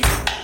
Bye.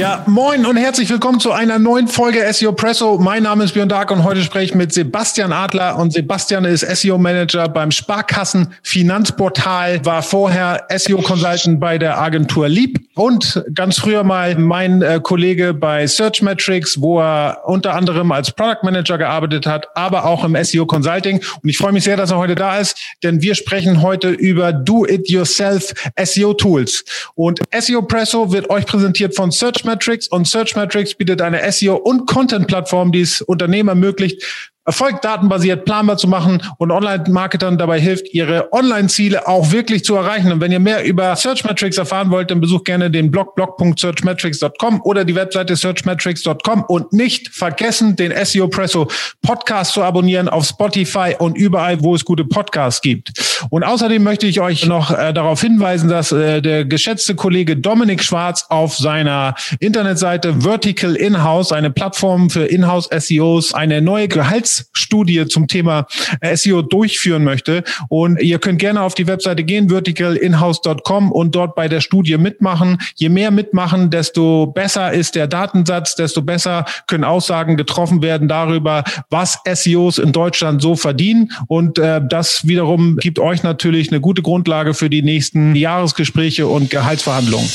Ja, moin und herzlich willkommen zu einer neuen Folge SEO Presso. Mein Name ist Björn Dark und heute spreche ich mit Sebastian Adler. Und Sebastian ist SEO Manager beim Sparkassen Finanzportal, war vorher SEO Consultant bei der Agentur Lieb und ganz früher mal mein äh, Kollege bei Searchmetrics, wo er unter anderem als Product Manager gearbeitet hat, aber auch im SEO Consulting. Und ich freue mich sehr, dass er heute da ist, denn wir sprechen heute über Do-It-Yourself SEO Tools. Und SEO Presso wird euch präsentiert von Searchmetrics und Searchmetrics bietet eine SEO- und Content-Plattform, die es Unternehmen ermöglicht, Erfolg datenbasiert planbar zu machen und Online-Marketern dabei hilft, ihre Online-Ziele auch wirklich zu erreichen. Und wenn ihr mehr über Searchmetrics erfahren wollt, dann besucht gerne den Blog blog.searchmetrics.com oder die Webseite searchmetrics.com und nicht vergessen, den SEO Presso Podcast zu abonnieren auf Spotify und überall, wo es gute Podcasts gibt. Und außerdem möchte ich euch noch äh, darauf hinweisen, dass äh, der geschätzte Kollege Dominik Schwarz auf seiner Internetseite Vertical Inhouse, eine Plattform für Inhouse SEOs, eine neue Gehalts Studie zum Thema SEO durchführen möchte. Und ihr könnt gerne auf die Webseite gehen, verticalinhouse.com und dort bei der Studie mitmachen. Je mehr mitmachen, desto besser ist der Datensatz, desto besser können Aussagen getroffen werden darüber, was SEOs in Deutschland so verdienen. Und äh, das wiederum gibt euch natürlich eine gute Grundlage für die nächsten Jahresgespräche und Gehaltsverhandlungen.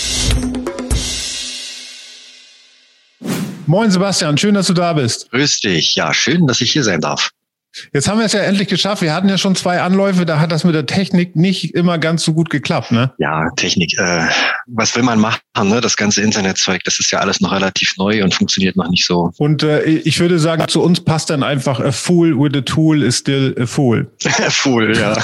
Moin Sebastian, schön, dass du da bist. Grüß dich. Ja, schön, dass ich hier sein darf. Jetzt haben wir es ja endlich geschafft. Wir hatten ja schon zwei Anläufe, da hat das mit der Technik nicht immer ganz so gut geklappt, ne? Ja, Technik. Äh, was will man machen? Ne? Das ganze Internetzeug, das ist ja alles noch relativ neu und funktioniert noch nicht so. Und äh, ich würde sagen, zu uns passt dann einfach a fool with a tool is still a fool. a fool, ja.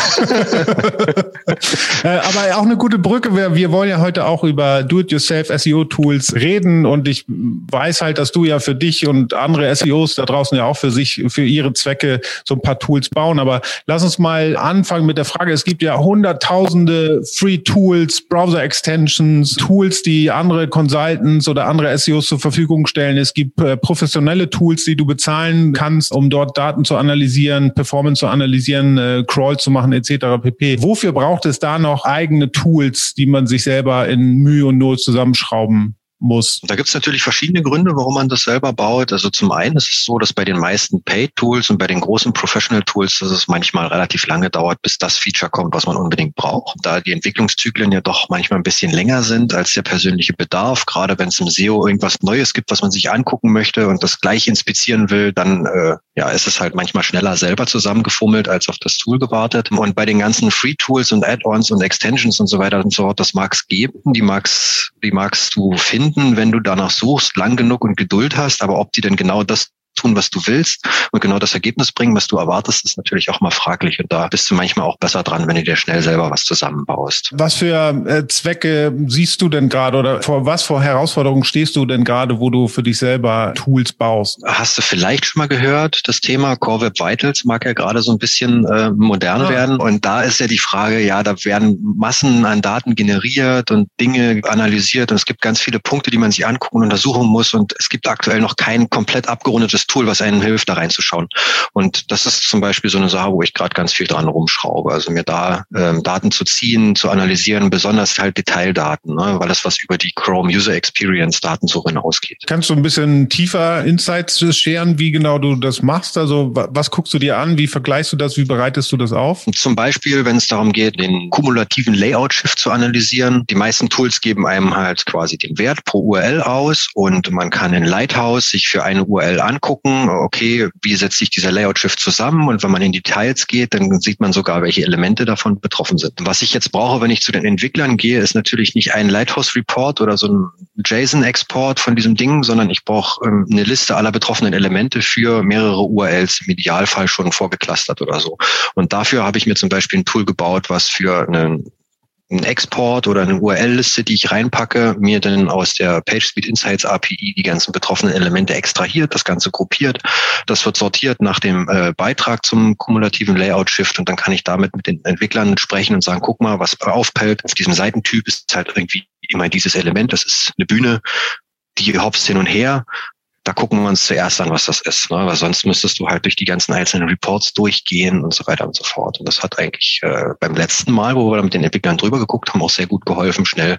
äh, aber auch eine gute Brücke. Wir, wir wollen ja heute auch über Do-it-yourself SEO-Tools reden und ich weiß halt, dass du ja für dich und andere SEOs da draußen ja auch für sich, für ihre Zwecke so ein paar Tools bauen. Aber lass uns mal anfangen mit der Frage. Es gibt ja hunderttausende Free Tools, Browser Extensions, Tools, die andere Consultants oder andere SEOs zur Verfügung stellen. Es gibt äh, professionelle Tools, die du bezahlen kannst, um dort Daten zu analysieren, Performance zu analysieren, äh, Crawl zu machen etc. pp. Wofür braucht es da noch eigene Tools, die man sich selber in Mühe und Not zusammenschrauben muss. Da gibt es natürlich verschiedene Gründe, warum man das selber baut. Also zum einen ist es so, dass bei den meisten Paid-Tools und bei den großen Professional-Tools, dass es manchmal relativ lange dauert, bis das Feature kommt, was man unbedingt braucht. Da die Entwicklungszyklen ja doch manchmal ein bisschen länger sind als der persönliche Bedarf, gerade wenn es im SEO irgendwas Neues gibt, was man sich angucken möchte und das gleich inspizieren will, dann äh, ja, ist es halt manchmal schneller selber zusammengefummelt als auf das Tool gewartet. Und bei den ganzen Free-Tools und Add-ons und Extensions und so weiter und so fort, das mag's geben, die mag's, die magst du finden finden, wenn du danach suchst, lang genug und Geduld hast, aber ob die denn genau das tun, was du willst und genau das Ergebnis bringen, was du erwartest, ist natürlich auch mal fraglich. Und da bist du manchmal auch besser dran, wenn du dir schnell selber was zusammenbaust. Was für äh, Zwecke siehst du denn gerade oder vor was vor Herausforderungen stehst du denn gerade, wo du für dich selber Tools baust? Hast du vielleicht schon mal gehört, das Thema Core Web Vitals mag ja gerade so ein bisschen äh, modern ah. werden. Und da ist ja die Frage, ja, da werden Massen an Daten generiert und Dinge analysiert und es gibt ganz viele Punkte, die man sich angucken und untersuchen muss. Und es gibt aktuell noch kein komplett abgerundetes Tool, was einem hilft, da reinzuschauen. Und das ist zum Beispiel so eine Sache, wo ich gerade ganz viel dran rumschraube. Also mir da ähm, Daten zu ziehen, zu analysieren, besonders halt Detaildaten, ne, weil das was über die Chrome User Experience Daten so hinausgeht. Kannst du ein bisschen tiefer Insights scheren, wie genau du das machst? Also was guckst du dir an? Wie vergleichst du das? Wie bereitest du das auf? Zum Beispiel, wenn es darum geht, den kumulativen Layout-Shift zu analysieren. Die meisten Tools geben einem halt quasi den Wert pro URL aus und man kann in Lighthouse sich für eine URL angucken gucken, okay, wie setzt sich dieser Layout-Shift zusammen? Und wenn man in Details geht, dann sieht man sogar, welche Elemente davon betroffen sind. Was ich jetzt brauche, wenn ich zu den Entwicklern gehe, ist natürlich nicht ein Lighthouse-Report oder so ein JSON-Export von diesem Ding, sondern ich brauche ähm, eine Liste aller betroffenen Elemente für mehrere URLs, im Idealfall schon vorgeklustert oder so. Und dafür habe ich mir zum Beispiel ein Tool gebaut, was für einen einen Export oder eine URL-Liste, die ich reinpacke, mir dann aus der PageSpeed Insights API die ganzen betroffenen Elemente extrahiert, das Ganze gruppiert. Das wird sortiert nach dem äh, Beitrag zum kumulativen Layout-Shift und dann kann ich damit mit den Entwicklern sprechen und sagen, guck mal, was aufpellt. Auf diesem Seitentyp ist halt irgendwie immer dieses Element, das ist eine Bühne, die hopst hin und her da gucken wir uns zuerst an, was das ist. Ne? Weil sonst müsstest du halt durch die ganzen einzelnen Reports durchgehen und so weiter und so fort. Und das hat eigentlich äh, beim letzten Mal, wo wir mit den Entwicklern drüber geguckt haben, auch sehr gut geholfen, schnell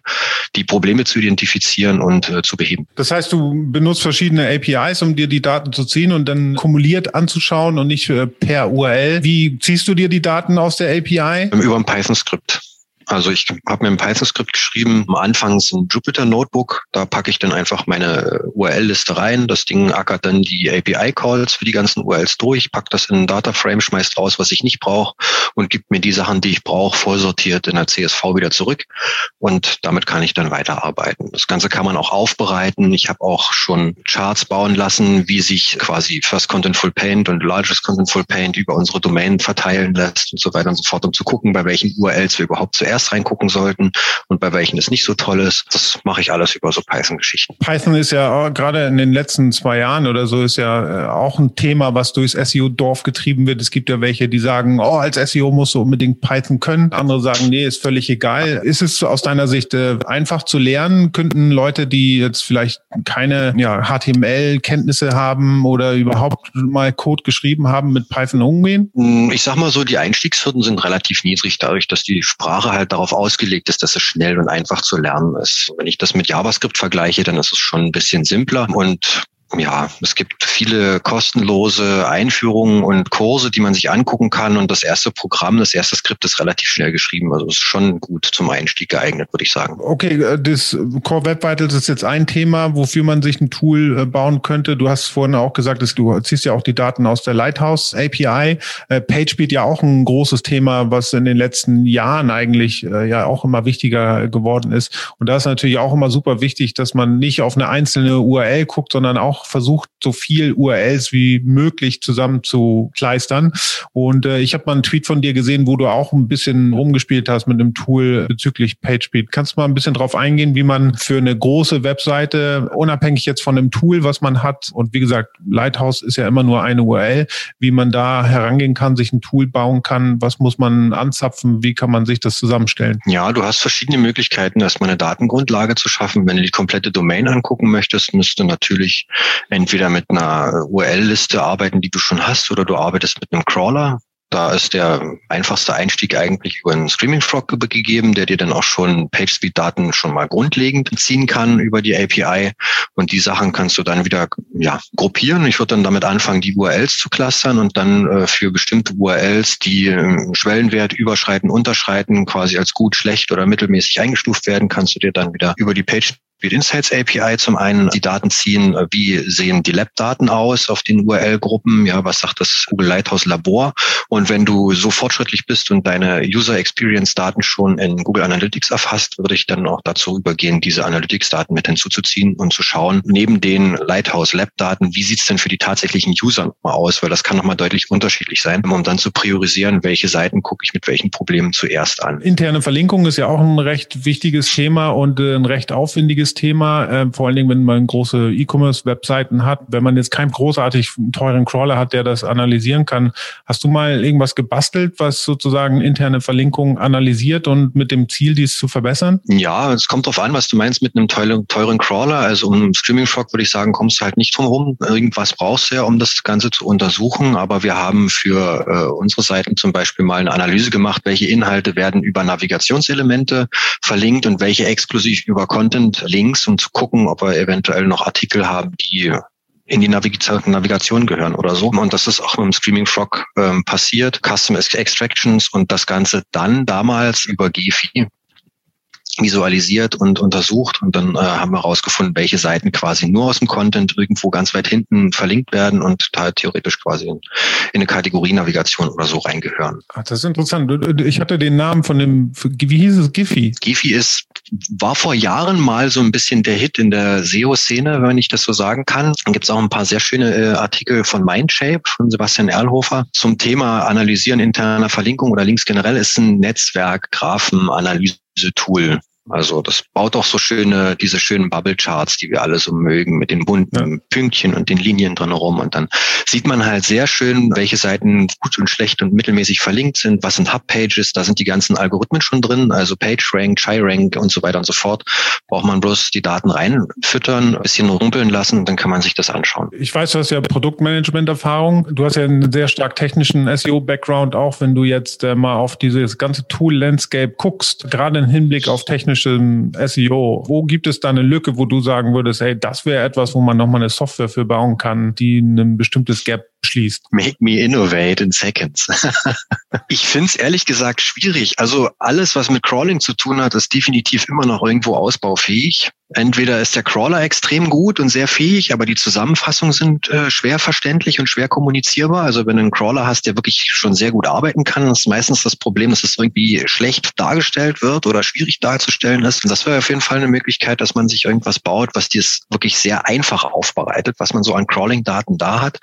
die Probleme zu identifizieren und äh, zu beheben. Das heißt, du benutzt verschiedene APIs, um dir die Daten zu ziehen und dann kumuliert anzuschauen und nicht äh, per URL. Wie ziehst du dir die Daten aus der API? Über ein Python-Skript. Also ich habe mir ein Python-Skript geschrieben, am Anfang ist ein Jupyter-Notebook, da packe ich dann einfach meine URL-Liste rein. Das Ding ackert dann die API-Calls für die ganzen URLs durch, packt das in ein Dataframe, schmeißt raus, was ich nicht brauche und gibt mir die Sachen, die ich brauche, vorsortiert in der CSV wieder zurück. Und damit kann ich dann weiterarbeiten. Das Ganze kann man auch aufbereiten. Ich habe auch schon Charts bauen lassen, wie sich quasi First Contentful Paint und Largest Contentful Paint über unsere Domain verteilen lässt und so weiter und so fort, um zu gucken, bei welchen URLs wir überhaupt zuerst zuerst reingucken sollten und bei welchen es nicht so toll ist. Das mache ich alles über so Python-Geschichten. Python ist ja gerade in den letzten zwei Jahren oder so ist ja äh, auch ein Thema, was durchs SEO-Dorf getrieben wird. Es gibt ja welche, die sagen, oh, als SEO musst du unbedingt Python können. Andere sagen, nee, ist völlig egal. Ist es aus deiner Sicht äh, einfach zu lernen? Könnten Leute, die jetzt vielleicht keine ja, HTML-Kenntnisse haben oder überhaupt mal Code geschrieben haben, mit Python umgehen? Hm, ich sag mal so, die Einstiegshürden sind relativ niedrig, dadurch, dass die Sprache halt halt darauf ausgelegt ist, dass es schnell und einfach zu lernen ist. Wenn ich das mit JavaScript vergleiche, dann ist es schon ein bisschen simpler und ja, es gibt viele kostenlose Einführungen und Kurse, die man sich angucken kann. Und das erste Programm, das erste Skript ist relativ schnell geschrieben. Also ist schon gut zum Einstieg geeignet, würde ich sagen. Okay, äh, das Core Web Vitals ist jetzt ein Thema, wofür man sich ein Tool äh, bauen könnte. Du hast vorhin auch gesagt, dass du ziehst ja auch die Daten aus der Lighthouse API. Äh, PageSpeed ja auch ein großes Thema, was in den letzten Jahren eigentlich ja auch immer wichtiger geworden ist. Und da ist natürlich auch immer super wichtig, dass man nicht auf eine einzelne URL guckt, sondern auch versucht, so viel URLs wie möglich zusammenzukleistern. Und äh, ich habe mal einen Tweet von dir gesehen, wo du auch ein bisschen rumgespielt hast mit einem Tool bezüglich PageSpeed. Kannst du mal ein bisschen drauf eingehen, wie man für eine große Webseite, unabhängig jetzt von dem Tool, was man hat, und wie gesagt, Lighthouse ist ja immer nur eine URL, wie man da herangehen kann, sich ein Tool bauen kann, was muss man anzapfen, wie kann man sich das zusammenstellen? Ja, du hast verschiedene Möglichkeiten, erstmal eine Datengrundlage zu schaffen. Wenn du die komplette Domain angucken möchtest, müsste natürlich entweder mit einer URL-Liste arbeiten, die du schon hast, oder du arbeitest mit einem Crawler. Da ist der einfachste Einstieg eigentlich über einen Streaming Frog gegeben, der dir dann auch schon PageSpeed-Daten schon mal grundlegend ziehen kann über die API. Und die Sachen kannst du dann wieder ja, gruppieren. Ich würde dann damit anfangen, die URLs zu clustern und dann äh, für bestimmte URLs, die äh, Schwellenwert überschreiten, unterschreiten, quasi als gut, schlecht oder mittelmäßig eingestuft werden, kannst du dir dann wieder über die Page Speed Insights API zum einen die Daten ziehen, äh, wie sehen die Lab-Daten aus auf den URL-Gruppen, ja, was sagt das Google Lighthouse Labor? Und wenn du so fortschrittlich bist und deine User Experience Daten schon in Google Analytics erfasst, würde ich dann auch dazu übergehen, diese Analytics Daten mit hinzuzuziehen und zu schauen, neben den Lighthouse Lab Daten, wie sieht's denn für die tatsächlichen User mal aus, weil das kann nochmal deutlich unterschiedlich sein, um dann zu priorisieren, welche Seiten gucke ich mit welchen Problemen zuerst an. Interne Verlinkung ist ja auch ein recht wichtiges Thema und äh, ein recht aufwendiges Thema, äh, vor allen Dingen, wenn man große E-Commerce-Webseiten hat. Wenn man jetzt keinen großartig teuren Crawler hat, der das analysieren kann, hast du mal irgendwas gebastelt, was sozusagen interne Verlinkungen analysiert und mit dem Ziel, dies zu verbessern? Ja, es kommt darauf an, was du meinst mit einem teuren, teuren Crawler. Also um Streaming Frog würde ich sagen, kommst du halt nicht drum herum. Irgendwas brauchst du ja, um das Ganze zu untersuchen. Aber wir haben für äh, unsere Seiten zum Beispiel mal eine Analyse gemacht, welche Inhalte werden über Navigationselemente verlinkt und welche exklusiv über Content links um zu gucken, ob wir eventuell noch Artikel haben, die in die Navigation gehören oder so. Und das ist auch mit dem Streaming Frog ähm, passiert. Custom Extractions und das Ganze dann damals über Gefi visualisiert und untersucht und dann äh, haben wir herausgefunden, welche Seiten quasi nur aus dem Content irgendwo ganz weit hinten verlinkt werden und da theoretisch quasi in, in eine Kategorie-Navigation oder so reingehören. Ach, das ist interessant. Ich hatte den Namen von dem, wie hieß es, Giphy? Giphy ist, war vor Jahren mal so ein bisschen der Hit in der SEO-Szene, wenn ich das so sagen kann. Dann gibt es auch ein paar sehr schöne äh, Artikel von Mindshape, von Sebastian Erlhofer zum Thema Analysieren interner Verlinkung oder Links generell ist ein Netzwerk, Graphen, Analyse Tool Also das baut auch so schöne, diese schönen Bubble Charts, die wir alle so mögen, mit den bunten ja. Pünktchen und den Linien drin herum. Und dann sieht man halt sehr schön, welche Seiten gut und schlecht und mittelmäßig verlinkt sind, was sind Hub-Pages, da sind die ganzen Algorithmen schon drin, also PageRank, ChiRank und so weiter und so fort. Braucht man bloß die Daten reinfüttern, ein bisschen rumpeln lassen, dann kann man sich das anschauen. Ich weiß, du hast ja Produktmanagement-Erfahrung. Du hast ja einen sehr stark technischen SEO-Background auch, wenn du jetzt äh, mal auf dieses ganze Tool-Landscape guckst, gerade im Hinblick auf technischen SEO. Wo gibt es da eine Lücke, wo du sagen würdest, hey, das wäre etwas, wo man nochmal eine Software für bauen kann, die ein bestimmtes Gap schließt? Make me innovate in seconds. ich finde es ehrlich gesagt schwierig. Also alles, was mit Crawling zu tun hat, ist definitiv immer noch irgendwo ausbaufähig. Entweder ist der Crawler extrem gut und sehr fähig, aber die Zusammenfassungen sind äh, schwer verständlich und schwer kommunizierbar. Also wenn du einen Crawler hast, der wirklich schon sehr gut arbeiten kann, ist meistens das Problem, dass es irgendwie schlecht dargestellt wird oder schwierig darzustellen ist. Und das wäre auf jeden Fall eine Möglichkeit, dass man sich irgendwas baut, was dir wirklich sehr einfach aufbereitet, was man so an Crawling-Daten da hat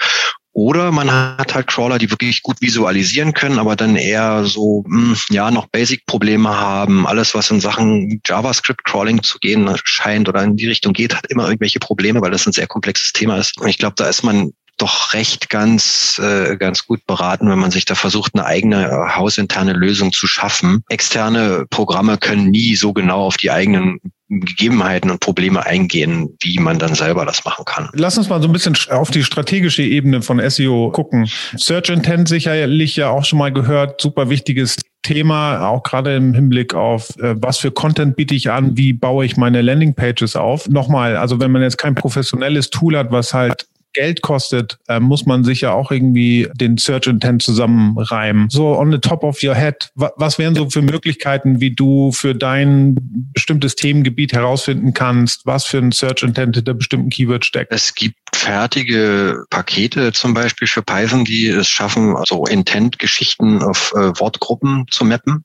oder man hat halt Crawler, die wirklich gut visualisieren können, aber dann eher so, hm, ja, noch Basic-Probleme haben. Alles, was in Sachen JavaScript-Crawling zu gehen scheint oder in die Richtung geht, hat immer irgendwelche Probleme, weil das ein sehr komplexes Thema ist. Und ich glaube, da ist man doch recht ganz, äh, ganz gut beraten, wenn man sich da versucht, eine eigene hausinterne Lösung zu schaffen. Externe Programme können nie so genau auf die eigenen Gegebenheiten und Probleme eingehen, wie man dann selber das machen kann. Lass uns mal so ein bisschen auf die strategische Ebene von SEO gucken. Search Intent sicherlich ja auch schon mal gehört, super wichtiges Thema, auch gerade im Hinblick auf, äh, was für Content biete ich an, wie baue ich meine Landingpages auf. Nochmal, also wenn man jetzt kein professionelles Tool hat, was halt Geld kostet, äh, muss man sich ja auch irgendwie den Search Intent zusammenreimen. So on the top of your head, was wären so für Möglichkeiten, wie du für dein bestimmtes Themengebiet herausfinden kannst, was für ein Search Intent hinter bestimmten Keywords steckt? Es gibt fertige Pakete zum Beispiel für Python, die es schaffen, so Intent-Geschichten auf äh, Wortgruppen zu mappen.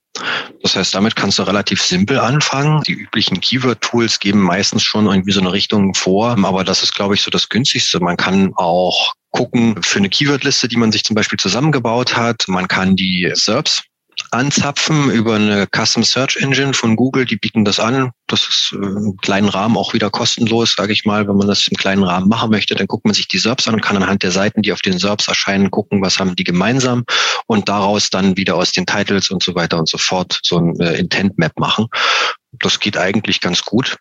Das heißt, damit kannst du relativ simpel anfangen. Die üblichen Keyword-Tools geben meistens schon irgendwie so eine Richtung vor, aber das ist, glaube ich, so das günstigste. Man kann auch gucken für eine Keyword-Liste, die man sich zum Beispiel zusammengebaut hat. Man kann die SERPs anzapfen über eine Custom Search Engine von Google. Die bieten das an. Das ist äh, im kleinen Rahmen auch wieder kostenlos, sage ich mal. Wenn man das im kleinen Rahmen machen möchte, dann guckt man sich die SERPs an und kann anhand der Seiten, die auf den SERPs erscheinen, gucken, was haben die gemeinsam und daraus dann wieder aus den Titles und so weiter und so fort so ein äh, Intent Map machen. Das geht eigentlich ganz gut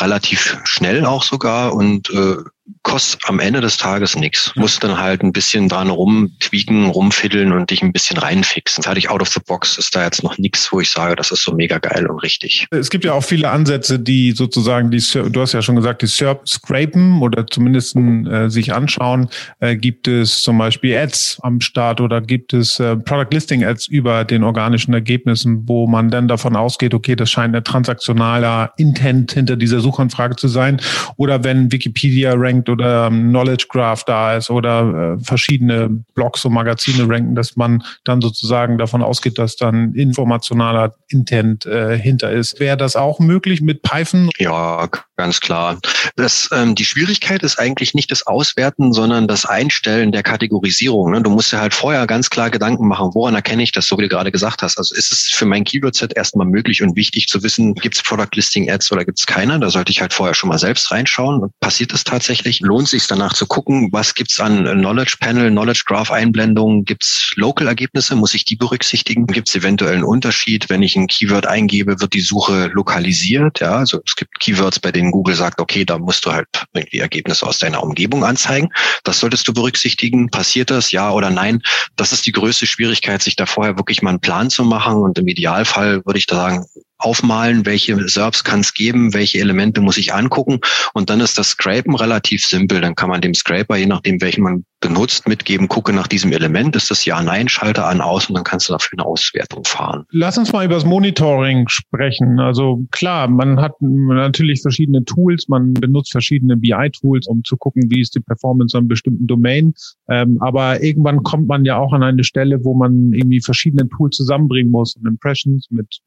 relativ schnell auch sogar und äh, kostet am Ende des Tages nichts. Musst dann halt ein bisschen dran rumtweaken, rumfiddeln und dich ein bisschen reinfixen. Fertig out of the box ist da jetzt noch nichts, wo ich sage, das ist so mega geil und richtig. Es gibt ja auch viele Ansätze, die sozusagen die, du hast ja schon gesagt, die SERP scrapen oder zumindest äh, sich anschauen. Äh, gibt es zum Beispiel Ads am Start oder gibt es äh, Product Listing Ads über den organischen Ergebnissen, wo man dann davon ausgeht, okay, das scheint ein transaktionaler Intent hinter dieser Suchanfrage zu sein. Oder wenn Wikipedia rankt oder Knowledge Graph da ist oder äh, verschiedene Blogs und Magazine ranken, dass man dann sozusagen davon ausgeht, dass dann informationaler Intent äh, hinter ist. Wäre das auch möglich mit Python? Ja, ganz klar. Das, ähm, die Schwierigkeit ist eigentlich nicht das Auswerten, sondern das Einstellen der Kategorisierung. Ne? Du musst ja halt vorher ganz klar Gedanken machen, woran erkenne ich das, so wie du gerade gesagt hast. Also ist es für mein Keyword-Set erstmal möglich und wichtig zu wissen, gibt es Product Listing Ads oder gibt es keine? Da sollte ich halt vorher schon mal selbst reinschauen. Passiert das tatsächlich? Lohnt sich danach zu gucken, was gibt's an Knowledge Panel, Knowledge Graph Einblendungen? Gibt's Local Ergebnisse? Muss ich die berücksichtigen? Gibt es eventuell einen Unterschied? Wenn ich ein Keyword eingebe, wird die Suche lokalisiert? Ja, also es gibt Keywords, bei denen Google sagt, okay, da musst du halt irgendwie Ergebnisse aus deiner Umgebung anzeigen. Das solltest du berücksichtigen. Passiert das? Ja oder nein? Das ist die größte Schwierigkeit, sich da vorher wirklich mal einen Plan zu machen. Und im Idealfall würde ich da sagen, aufmalen, welche SERPs kann es geben, welche Elemente muss ich angucken. Und dann ist das Scrapen relativ simpel. Dann kann man dem Scraper, je nachdem, welchen man benutzt, mitgeben, gucke nach diesem Element, ist das Ja-Nein-Schalter an, aus und dann kannst du dafür eine Auswertung fahren. Lass uns mal über das Monitoring sprechen. Also klar, man hat natürlich verschiedene Tools, man benutzt verschiedene BI-Tools, um zu gucken, wie ist die Performance an bestimmten Domain. Ähm, aber irgendwann kommt man ja auch an eine Stelle, wo man irgendwie verschiedene Tools zusammenbringen muss, um Impressions mit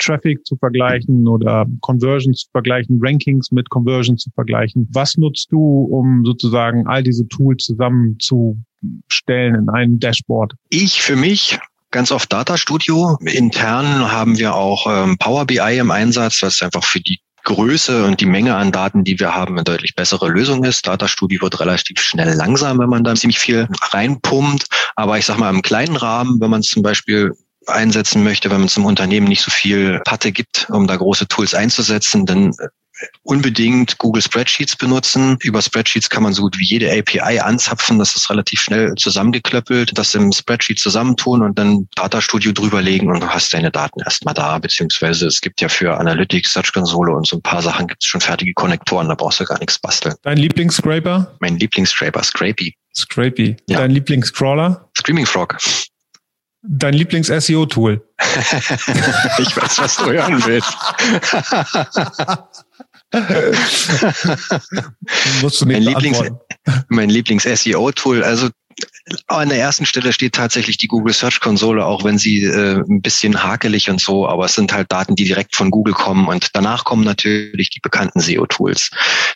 Traffic Traffic zu vergleichen oder Conversions zu vergleichen, Rankings mit Conversions zu vergleichen. Was nutzt du, um sozusagen all diese Tools zusammenzustellen in einem Dashboard? Ich für mich ganz oft Data Studio. Intern haben wir auch ähm, Power BI im Einsatz, was einfach für die Größe und die Menge an Daten, die wir haben, eine deutlich bessere Lösung ist. Data Studio wird relativ schnell langsam, wenn man da ziemlich viel reinpumpt. Aber ich sag mal, im kleinen Rahmen, wenn man es zum Beispiel einsetzen möchte, wenn man zum Unternehmen nicht so viel Patte gibt, um da große Tools einzusetzen, dann unbedingt Google Spreadsheets benutzen. Über Spreadsheets kann man so gut wie jede API anzapfen. Das ist relativ schnell zusammengeklöppelt. Das im Spreadsheet zusammentun und dann Data Studio drüberlegen und du hast deine Daten erstmal da. Beziehungsweise es gibt ja für Analytics, Search Console und so ein paar Sachen gibt es schon fertige Konnektoren. Da brauchst du gar nichts basteln. Dein Lieblingsscraper? Mein Lieblingsscraper, Scrapey. Scrapey. Ja. Dein Lieblingsscrawler? Screaming Frog. Dein Lieblings-SEO-Tool? ich weiß, was du hören willst. musst du Lieblings, mein Lieblings-SEO-Tool, also an der ersten Stelle steht tatsächlich die Google Search Konsole, auch wenn sie äh, ein bisschen hakelig und so, aber es sind halt Daten, die direkt von Google kommen und danach kommen natürlich die bekannten SEO-Tools,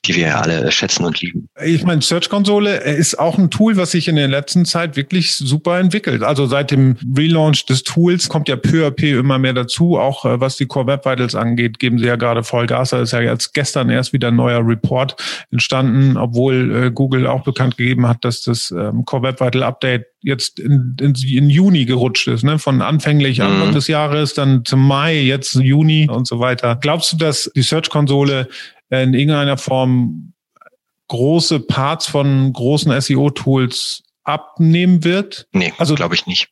die wir ja alle schätzen und lieben. Ich meine, Search Konsole ist auch ein Tool, was sich in der letzten Zeit wirklich super entwickelt. Also seit dem Relaunch des Tools kommt ja peu à peu immer mehr dazu, auch äh, was die Core Web Vitals angeht, geben sie ja gerade Vollgas. Da ist ja jetzt gestern erst wieder ein neuer Report entstanden, obwohl äh, Google auch bekannt gegeben hat, dass das ähm, Core Web Vital Update jetzt in, in, in Juni gerutscht ist, ne? Von anfänglich mhm. Anfang des Jahres, dann zum Mai, jetzt Juni und so weiter. Glaubst du, dass die Search-Konsole in irgendeiner Form große Parts von großen SEO-Tools abnehmen wird? Nee, also glaube ich nicht.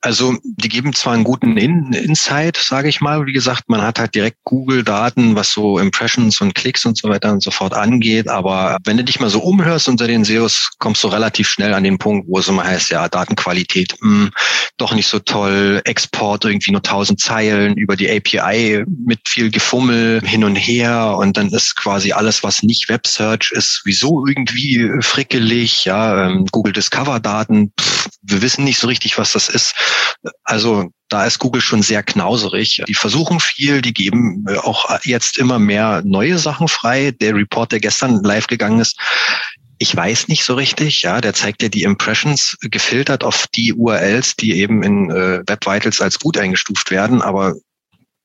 Also die geben zwar einen guten In Insight, sage ich mal. Wie gesagt, man hat halt direkt Google-Daten, was so Impressions und Klicks und so weiter und so fort angeht. Aber wenn du dich mal so umhörst unter den SEOs, kommst du relativ schnell an den Punkt, wo es immer heißt, ja, Datenqualität, mh, hm, doch nicht so toll, Export irgendwie nur tausend Zeilen über die API mit viel Gefummel hin und her und dann ist quasi alles, was nicht Web Search ist, wieso irgendwie frickelig, ja, ähm, Google Discover-Daten, wir wissen nicht so richtig, was das ist. Also da ist Google schon sehr knauserig. Die versuchen viel, die geben äh, auch jetzt immer mehr neue Sachen frei. Der Report, der gestern live gegangen ist, ich weiß nicht so richtig, ja, der zeigt ja die Impressions gefiltert auf die URLs, die eben in äh, Web Vitals als gut eingestuft werden, aber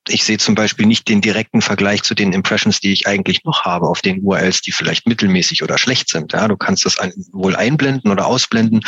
ich sehe zum Beispiel nicht den direkten Vergleich zu den Impressions, die ich eigentlich noch habe auf den URLs, die vielleicht mittelmäßig oder schlecht sind. Ja, du kannst das wohl einblenden oder ausblenden,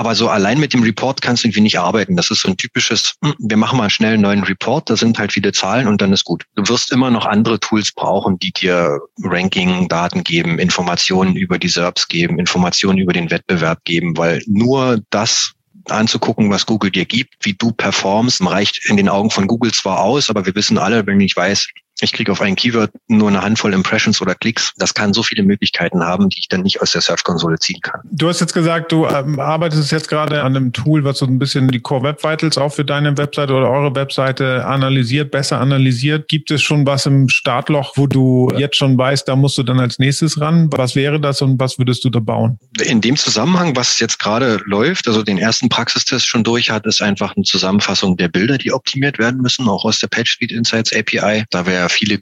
aber so allein mit dem Report kannst du irgendwie nicht arbeiten. Das ist so ein typisches, hm, wir machen mal schnell einen neuen Report, da sind halt viele Zahlen und dann ist gut. Du wirst immer noch andere Tools brauchen, die dir Ranking-Daten geben, Informationen über die SERPs geben, Informationen über den Wettbewerb geben, weil nur das anzugucken, was Google dir gibt, wie du performst, reicht in den Augen von Google zwar aus, aber wir wissen alle, wenn ich weiß, ich kriege auf ein Keyword nur eine Handvoll Impressions oder Klicks. Das kann so viele Möglichkeiten haben, die ich dann nicht aus der Search-Konsole ziehen kann. Du hast jetzt gesagt, du ähm, arbeitest jetzt gerade an einem Tool, was so ein bisschen die Core Web Vitals auch für deine Webseite oder eure Webseite analysiert, besser analysiert. Gibt es schon was im Startloch, wo du jetzt schon weißt, da musst du dann als nächstes ran? Was wäre das und was würdest du da bauen? In dem Zusammenhang, was jetzt gerade läuft, also den ersten Praxistest schon durch hat, ist einfach eine Zusammenfassung der Bilder, die optimiert werden müssen, auch aus der PageSpeed Insights API. Da wäre viele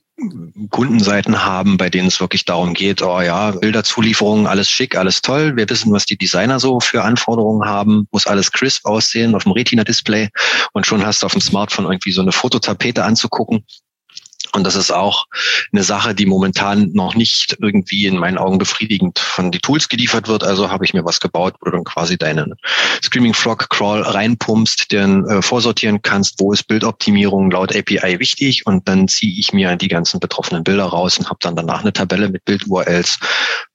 Kundenseiten haben, bei denen es wirklich darum geht, oh ja, Bilderzulieferungen, alles schick, alles toll. Wir wissen, was die Designer so für Anforderungen haben. Muss alles crisp aussehen auf dem Retina-Display. Und schon hast du auf dem Smartphone irgendwie so eine Fototapete anzugucken. Und das ist auch eine Sache, die momentan noch nicht irgendwie in meinen Augen befriedigend von die Tools geliefert wird. Also habe ich mir was gebaut, wo du dann quasi deinen Screaming Frog Crawl reinpumpst, den äh, vorsortieren kannst, wo ist Bildoptimierung laut API wichtig und dann ziehe ich mir die ganzen betroffenen Bilder raus und habe dann danach eine Tabelle mit Bild-URLs.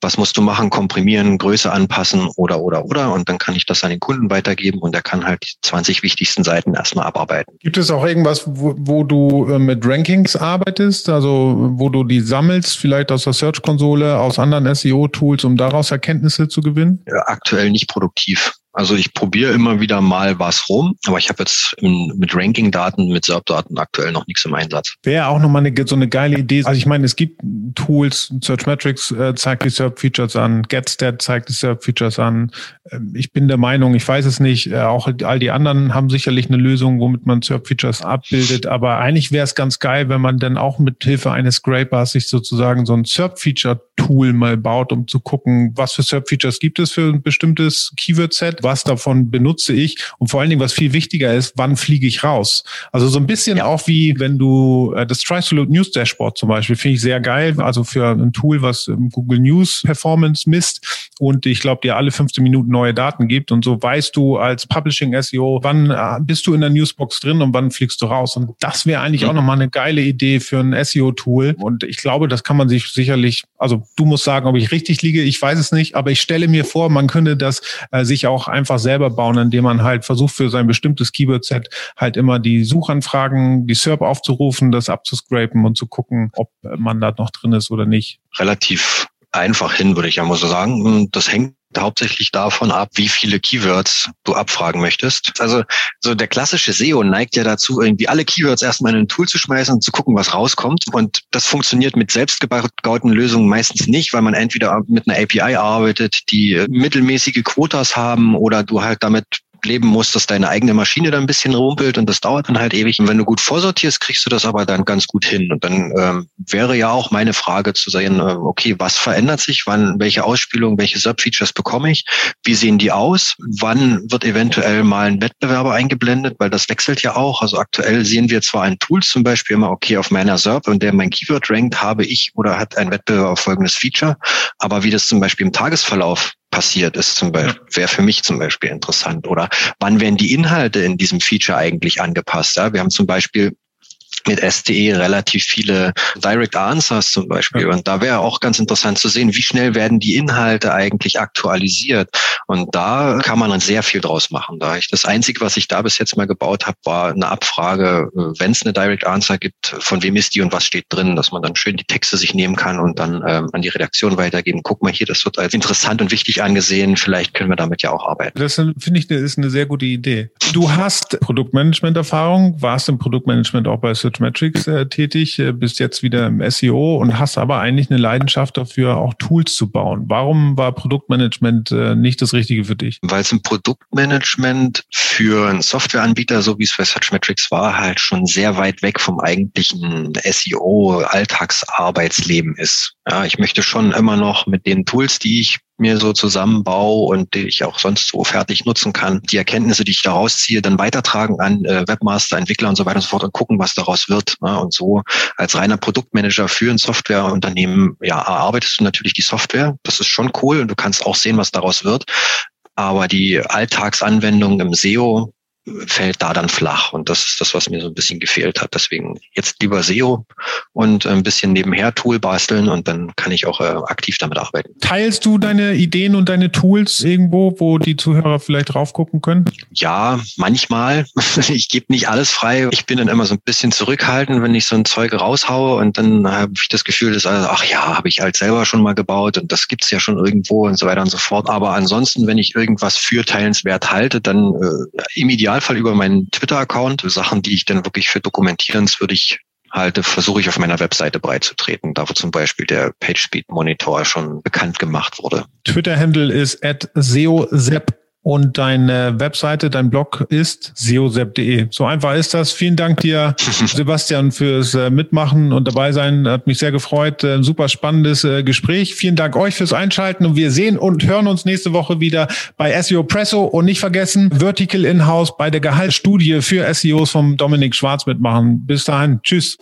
Was musst du machen? Komprimieren, Größe anpassen oder oder oder und dann kann ich das an den Kunden weitergeben und er kann halt die 20 wichtigsten Seiten erstmal abarbeiten. Gibt es auch irgendwas, wo, wo du äh, mit Rankings arbeitest? Arbeitest, also wo du die sammelst, vielleicht aus der Search-Konsole, aus anderen SEO-Tools, um daraus Erkenntnisse zu gewinnen? Ja, aktuell nicht produktiv. Also ich probiere immer wieder mal was rum, aber ich habe jetzt mit Ranking-Daten, mit SERP-Daten aktuell noch nichts im Einsatz. Wäre auch nochmal eine, so eine geile Idee. Also ich meine, es gibt Tools, Searchmetrics äh, zeigt die SERP-Features an, GetStat zeigt die SERP-Features an. Ähm, ich bin der Meinung, ich weiß es nicht, äh, auch all die anderen haben sicherlich eine Lösung, womit man SERP-Features abbildet, aber eigentlich wäre es ganz geil, wenn man dann auch mit Hilfe eines Scrapers sich sozusagen so ein SERP-Feature Tool mal baut, um zu gucken, was für SERP-Features gibt es für ein bestimmtes Keyword-Set was davon benutze ich und vor allen Dingen, was viel wichtiger ist, wann fliege ich raus. Also so ein bisschen ja. auch wie wenn du äh, das Trisolute News Dashboard zum Beispiel finde ich sehr geil. Also für ein Tool, was Google News Performance misst und ich glaube dir alle 15 Minuten neue Daten gibt und so weißt du als Publishing SEO, wann äh, bist du in der Newsbox drin und wann fliegst du raus. Und das wäre eigentlich mhm. auch nochmal eine geile Idee für ein SEO-Tool. Und ich glaube, das kann man sich sicherlich, also du musst sagen, ob ich richtig liege, ich weiß es nicht, aber ich stelle mir vor, man könnte das äh, sich auch einfach selber bauen, indem man halt versucht, für sein bestimmtes Keyword-Set halt immer die Suchanfragen, die SERP aufzurufen, das abzuscrapen und zu gucken, ob man da noch drin ist oder nicht. Relativ einfach hin, würde ich ja mal so sagen. Das hängt hauptsächlich davon ab, wie viele Keywords du abfragen möchtest. Also so der klassische SEO neigt ja dazu, irgendwie alle Keywords erstmal in ein Tool zu schmeißen und zu gucken, was rauskommt. Und das funktioniert mit selbstgebauten Lösungen meistens nicht, weil man entweder mit einer API arbeitet, die mittelmäßige Quotas haben oder du halt damit leben musst, dass deine eigene Maschine da ein bisschen rumpelt und das dauert dann halt ewig. Und wenn du gut vorsortierst, kriegst du das aber dann ganz gut hin. Und dann ähm, wäre ja auch meine Frage zu sehen, äh, okay, was verändert sich? Wann, welche Ausspielung, welche Sub-Features bekomme ich? Wie sehen die aus? Wann wird eventuell mal ein Wettbewerber eingeblendet? Weil das wechselt ja auch. Also aktuell sehen wir zwar ein Tool zum Beispiel immer, okay, auf meiner SERP und der mein Keyword rankt, habe ich oder hat ein Wettbewerber folgendes Feature. Aber wie das zum Beispiel im Tagesverlauf passiert ist zum Beispiel, wäre für mich zum Beispiel interessant. Oder wann werden die Inhalte in diesem Feature eigentlich angepasst? Ja, wir haben zum Beispiel mit STE relativ viele Direct Answers zum Beispiel. Und da wäre auch ganz interessant zu sehen, wie schnell werden die Inhalte eigentlich aktualisiert. Und da kann man dann sehr viel draus machen. Da ich das Einzige, was ich da bis jetzt mal gebaut habe, war eine Abfrage, wenn es eine Direct Answer gibt, von wem ist die und was steht drin, dass man dann schön die Texte sich nehmen kann und dann ähm, an die Redaktion weitergeben. Guck mal hier, das wird als interessant und wichtig angesehen. Vielleicht können wir damit ja auch arbeiten. Das finde ich, ist eine sehr gute Idee. Du hast Produktmanagement-Erfahrung, warst im Produktmanagement auch bei Searchmetrics äh, tätig, äh, bist jetzt wieder im SEO und hast aber eigentlich eine Leidenschaft dafür, auch Tools zu bauen. Warum war Produktmanagement äh, nicht das Richtige für dich? Weil es im Produktmanagement für einen Softwareanbieter, so wie es bei Searchmetrics war, halt schon sehr weit weg vom eigentlichen SEO-Alltagsarbeitsleben ist. Ja, ich möchte schon immer noch mit den Tools, die ich mir so zusammenbaue und die ich auch sonst so fertig nutzen kann, die Erkenntnisse, die ich daraus ziehe, dann weitertragen an äh, Webmaster, Entwickler und so weiter und so fort und gucken, was daraus wird. Ne? Und so als reiner Produktmanager für ein Softwareunternehmen, ja, erarbeitest du natürlich die Software. Das ist schon cool und du kannst auch sehen, was daraus wird. Aber die Alltagsanwendung im SEO, fällt da dann flach. Und das ist das, was mir so ein bisschen gefehlt hat. Deswegen jetzt lieber SEO und ein bisschen nebenher Tool basteln und dann kann ich auch äh, aktiv damit arbeiten. Teilst du deine Ideen und deine Tools irgendwo, wo die Zuhörer vielleicht drauf gucken können? Ja, manchmal. Ich gebe nicht alles frei. Ich bin dann immer so ein bisschen zurückhaltend, wenn ich so ein Zeug raushaue und dann habe ich das Gefühl, dass also, ach ja, habe ich halt selber schon mal gebaut und das gibt's ja schon irgendwo und so weiter und so fort. Aber ansonsten, wenn ich irgendwas für teilenswert halte, dann äh, im Ideal Idealfall über meinen Twitter-Account. Sachen, die ich dann wirklich für dokumentierenswürdig halte, versuche ich auf meiner Webseite breitzutreten, da wo zum Beispiel der PageSpeed Monitor schon bekannt gemacht wurde. Twitter-Handle ist at seosepp und deine Webseite, dein Blog ist seosep.de. So einfach ist das. Vielen Dank dir, Sebastian, fürs äh, Mitmachen und dabei sein. Hat mich sehr gefreut. Ein super spannendes äh, Gespräch. Vielen Dank euch fürs Einschalten und wir sehen und hören uns nächste Woche wieder bei SEO Presso und nicht vergessen, Vertical In-House bei der Gehaltsstudie für SEOs vom Dominik Schwarz mitmachen. Bis dahin. Tschüss.